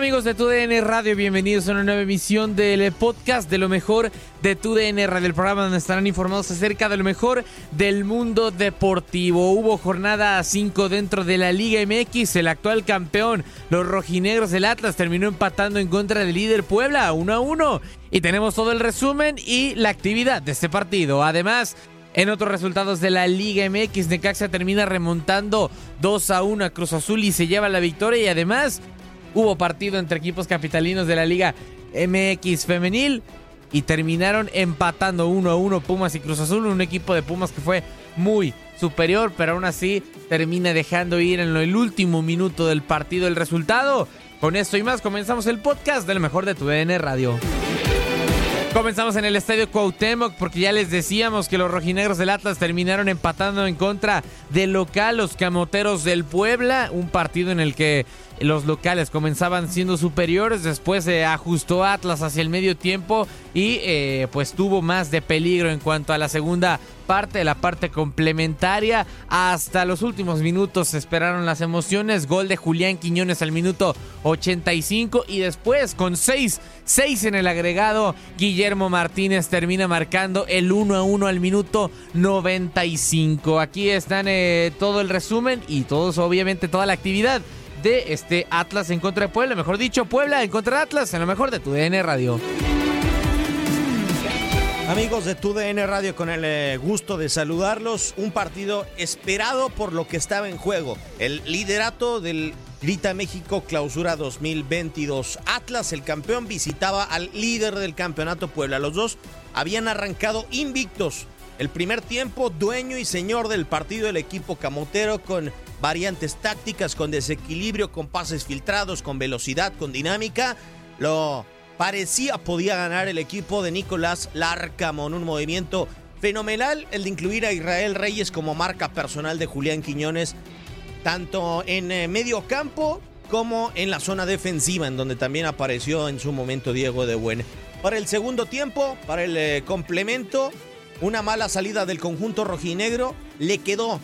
Amigos de TUDN Radio? Bienvenidos a una nueva emisión del podcast de lo mejor de TUDN Radio, el programa donde estarán informados acerca de lo mejor del mundo deportivo. Hubo jornada 5 dentro de la Liga MX, el actual campeón, los rojinegros del Atlas, terminó empatando en contra del líder Puebla 1 a 1. Y tenemos todo el resumen y la actividad de este partido. Además, en otros resultados de la Liga MX, Necaxa termina remontando 2 a 1 a Cruz Azul y se lleva la victoria. Y además, hubo partido entre equipos capitalinos de la Liga MX femenil y terminaron empatando 1 a 1 Pumas y Cruz Azul, un equipo de Pumas que fue muy superior, pero aún así termina dejando ir en el último minuto del partido el resultado. Con esto y más comenzamos el podcast de lo mejor de tu DN Radio. Comenzamos en el estadio Cuauhtémoc porque ya les decíamos que los rojinegros del Atlas terminaron empatando en contra del local los camoteros del Puebla, un partido en el que los locales comenzaban siendo superiores, después se ajustó Atlas hacia el medio tiempo y eh, pues tuvo más de peligro en cuanto a la segunda parte, la parte complementaria. Hasta los últimos minutos se esperaron las emociones, gol de Julián Quiñones al minuto 85 y después con 6, 6 en el agregado, Guillermo Martínez termina marcando el 1 a 1 al minuto 95. Aquí están eh, todo el resumen y todos obviamente toda la actividad de este Atlas en contra de Puebla, mejor dicho, Puebla en contra de Atlas, en lo mejor de tu DN Radio. Amigos de TUDN Radio, con el eh, gusto de saludarlos, un partido esperado por lo que estaba en juego, el liderato del Grita México Clausura 2022. Atlas, el campeón, visitaba al líder del campeonato Puebla. Los dos habían arrancado invictos. El primer tiempo, dueño y señor del partido del equipo camotero con variantes tácticas, con desequilibrio, con pases filtrados, con velocidad, con dinámica. Lo parecía podía ganar el equipo de Nicolás Larcamón. Un movimiento fenomenal el de incluir a Israel Reyes como marca personal de Julián Quiñones, tanto en eh, medio campo como en la zona defensiva, en donde también apareció en su momento Diego de Buen. Para el segundo tiempo, para el eh, complemento, una mala salida del conjunto rojinegro le quedó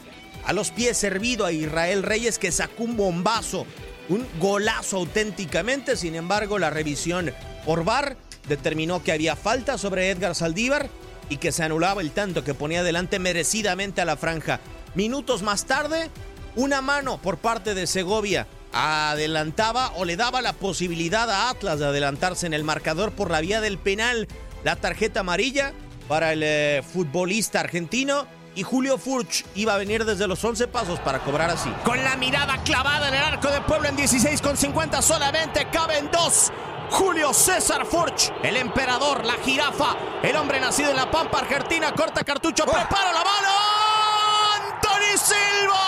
a los pies servido a Israel Reyes que sacó un bombazo, un golazo auténticamente. Sin embargo, la revisión por VAR determinó que había falta sobre Edgar Saldívar y que se anulaba el tanto que ponía adelante merecidamente a la franja Minutos más tarde, una mano por parte de Segovia adelantaba o le daba la posibilidad a Atlas de adelantarse en el marcador por la vía del penal. La tarjeta amarilla para el eh, futbolista argentino y Julio Furch iba a venir desde los 11 pasos para cobrar así. Con la mirada clavada en el arco de Puebla en 16 con 50 solamente caben dos. Julio César Furch, el emperador, la jirafa, el hombre nacido en la Pampa Argentina, corta cartucho, prepara la mano. Anthony Silva,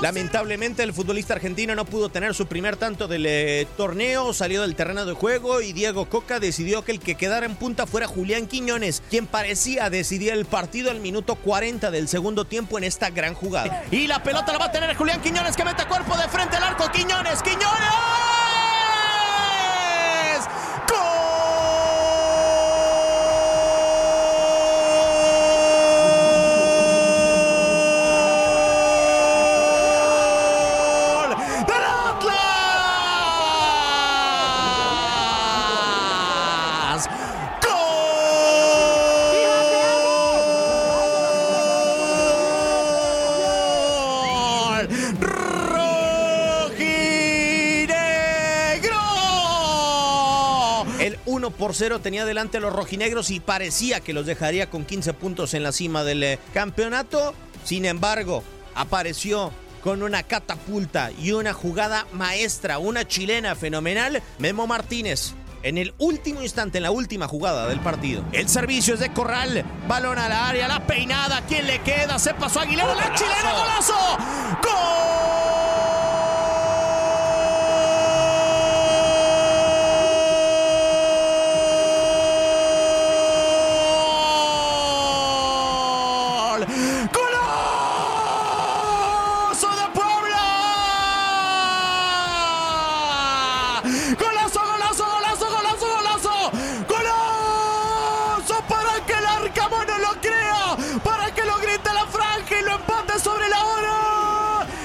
Lamentablemente el futbolista argentino no pudo tener su primer tanto del eh, torneo, salió del terreno de juego y Diego Coca decidió que el que quedara en punta fuera Julián Quiñones, quien parecía decidir el partido al minuto 40 del segundo tiempo en esta gran jugada. Y la pelota la va a tener Julián Quiñones que mete cuerpo de frente al arco. Quiñones, Quiñones. Por 0 tenía delante a los rojinegros y parecía que los dejaría con 15 puntos en la cima del eh, campeonato. Sin embargo, apareció con una catapulta y una jugada maestra, una chilena fenomenal, Memo Martínez. En el último instante, en la última jugada del partido. El servicio es de Corral. Balón al área, la peinada. ¿Quién le queda? Se pasó Aguilera. La chilena, golazo. ¡Gol!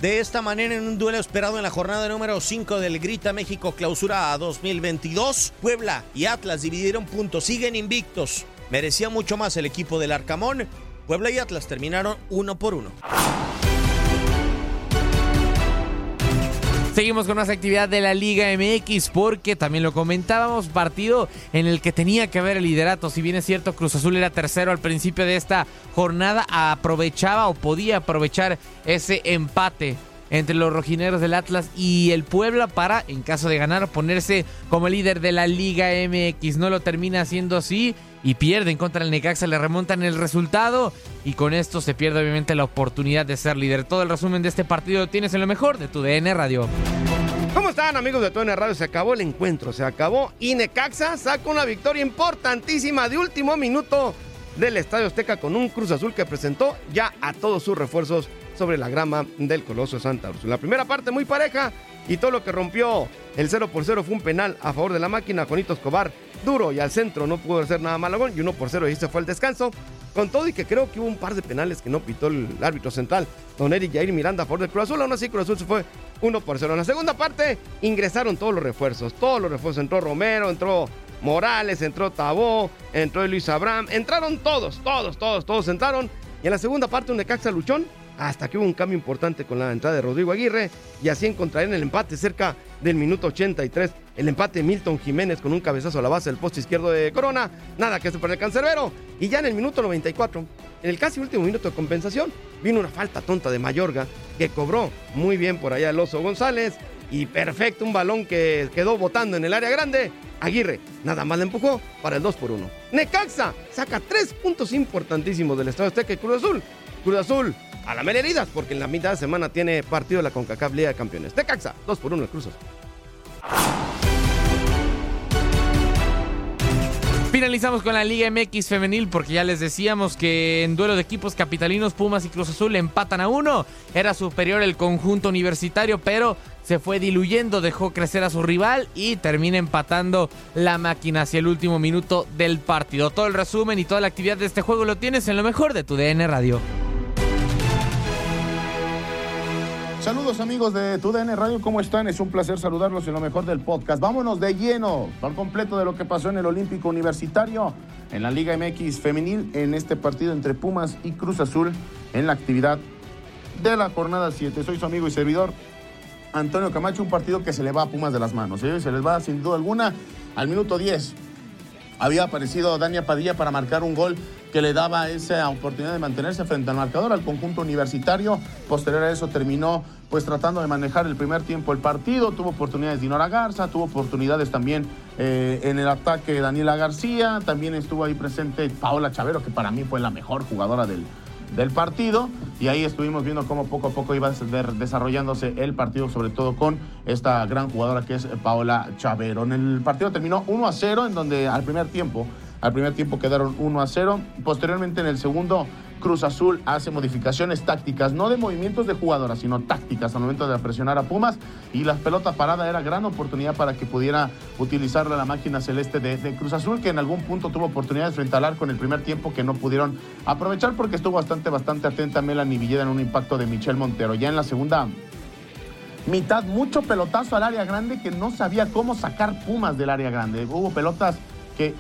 De esta manera, en un duelo esperado en la jornada número 5 del Grita México Clausura 2022, Puebla y Atlas dividieron puntos, siguen invictos. Merecía mucho más el equipo del Arcamón. Puebla y Atlas terminaron uno por uno. Seguimos con más actividad de la Liga MX porque también lo comentábamos, partido en el que tenía que haber el liderato. Si bien es cierto, Cruz Azul era tercero al principio de esta jornada, aprovechaba o podía aprovechar ese empate entre los rojineros del Atlas y el Puebla para, en caso de ganar, ponerse como líder de la Liga MX. No lo termina haciendo así y pierden contra el Necaxa, le remontan el resultado y con esto se pierde obviamente la oportunidad de ser líder. Todo el resumen de este partido lo tienes en lo mejor de tu DN Radio. ¿Cómo están amigos de TUDN Radio? Se acabó el encuentro, se acabó y Necaxa saca una victoria importantísima de último minuto del Estadio Azteca con un Cruz Azul que presentó ya a todos sus refuerzos sobre la grama del Coloso Santa Úrsula. La primera parte muy pareja y todo lo que rompió el 0 por 0 fue un penal a favor de la máquina. Juanito Escobar duro y al centro no pudo hacer nada malagón y 1 por 0 y se fue el descanso. Con todo y que creo que hubo un par de penales que no pitó el árbitro central, Don Eric Jair Miranda a favor del Cruz Azul. Aún así, Cruz Azul se fue 1 por 0. En la segunda parte ingresaron todos los refuerzos, todos los refuerzos. Entró Romero, entró Morales, entró Tabó, entró Luis Abraham. Entraron todos, todos, todos, todos entraron. Y en la segunda parte un Necaxa luchón hasta que hubo un cambio importante con la entrada de Rodrigo Aguirre y así encontrarían el empate cerca del minuto 83. El empate Milton Jiménez con un cabezazo a la base del poste izquierdo de Corona. Nada que se para el cancerbero. Y ya en el minuto 94, en el casi último minuto de compensación, vino una falta tonta de Mayorga que cobró muy bien por allá el oso González. Y perfecto, un balón que quedó botando en el área grande. Aguirre nada más le empujó para el 2 por 1. Necaxa saca tres puntos importantísimos del Estado Azteca y Cruz Azul. Cruz Azul a la heridas porque en la mitad de semana tiene partido la CONCACAF Liga de Campeones. Necaxa, 2 por 1 el Cruz Azul. Finalizamos con la Liga MX femenil porque ya les decíamos que en duelo de equipos capitalinos Pumas y Cruz Azul empatan a uno. Era superior el conjunto universitario, pero se fue diluyendo, dejó crecer a su rival y termina empatando la máquina hacia el último minuto del partido. Todo el resumen y toda la actividad de este juego lo tienes en lo mejor de tu DN Radio. Saludos amigos de TUDN Radio, ¿cómo están? Es un placer saludarlos en lo mejor del podcast. Vámonos de lleno al completo de lo que pasó en el Olímpico Universitario, en la Liga MX Femenil, en este partido entre Pumas y Cruz Azul, en la actividad de la jornada 7. Soy su amigo y servidor, Antonio Camacho, un partido que se le va a Pumas de las manos. ¿eh? Se les va sin duda alguna al minuto 10. Había aparecido Dania Padilla para marcar un gol que le daba esa oportunidad de mantenerse frente al marcador al conjunto universitario. Posterior a eso terminó pues tratando de manejar el primer tiempo el partido. Tuvo oportunidades Dinora Garza, tuvo oportunidades también eh, en el ataque Daniela García. También estuvo ahí presente Paola Chavero, que para mí fue la mejor jugadora del, del partido y ahí estuvimos viendo cómo poco a poco iba desarrollándose el partido, sobre todo con esta gran jugadora que es Paola Chavero. En el partido terminó 1 a 0, en donde al primer tiempo, al primer tiempo quedaron 1 a 0. Posteriormente en el segundo Cruz Azul hace modificaciones tácticas, no de movimientos de jugadoras, sino tácticas al momento de presionar a Pumas. Y la pelota parada era gran oportunidad para que pudiera utilizarla la máquina celeste de, Cruz Azul, que en algún punto tuvo oportunidades frente al arco en el primer tiempo que no pudieron aprovechar porque estuvo bastante, bastante atenta Melanie Villeda en un impacto de Michelle Montero. Ya en la segunda mitad, mucho pelotazo al área grande que no sabía cómo sacar Pumas del área grande. Hubo pelotas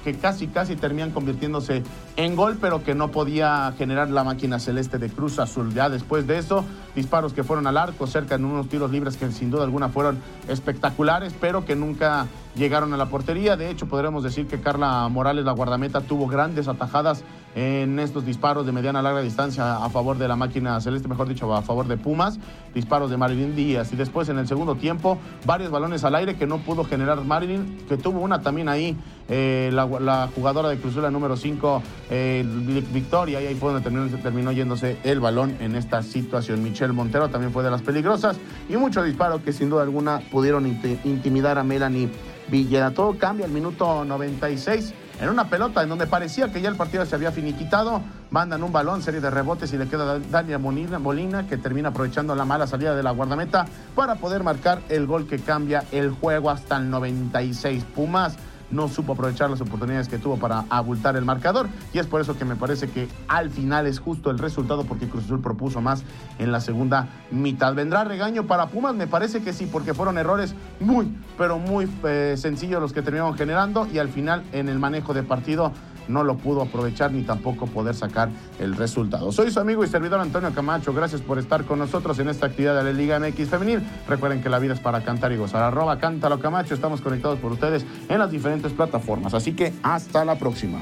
que, casi, casi terminan convirtiéndose en gol, pero que no podía generar la máquina celeste de Cruz Azul. Ya después de eso, disparos que fueron al arco, cerca en unos tiros libres que sin duda alguna fueron espectaculares, pero que nunca llegaron a la portería. De hecho, podremos decir que Carla Morales, la guardameta, tuvo grandes atajadas en estos disparos de mediana a larga distancia a favor de la máquina celeste, mejor dicho, a favor de Pumas. Disparos de Marilyn Díaz. Y después en el segundo tiempo, varios balones al aire que no pudo generar Marilyn, que tuvo una también ahí, eh, la, jugadora de Cruzula número 5, Victoria, y ahí fue donde terminó, yéndose el balón en esta situación. Michelle Montero también fue de las peligrosas y mucho disparo que sin duda alguna pudieron intimidar a Melanie Villeda. Todo cambia al minuto 96 en una pelota en donde parecía que ya el partido se había finiquitado. Mandan un balón, serie de rebotes y le queda Dania Molina, que termina aprovechando la mala salida de la guardameta para poder marcar el gol que cambia el juego hasta el 96. Pumas no supo aprovechar las oportunidades que tuvo para abultar el marcador y es por eso que me parece que al final es justo el resultado porque Cruz Azul propuso más en la segunda mitad. ¿Vendrá regaño para Pumas? Me parece que sí, porque fueron errores muy, pero muy eh, sencillos los que terminaron generando y al final en el manejo de partido no lo pudo aprovechar ni tampoco poder sacar el resultado. Soy su amigo y servidor Antonio Camacho. Gracias por estar con nosotros en esta actividad de la Liga MX Femenil. Recuerden que la vida es para cantar y gozar. Arroba Cántalo Camacho. Estamos conectados por ustedes en las diferentes plataformas. Así que hasta la próxima.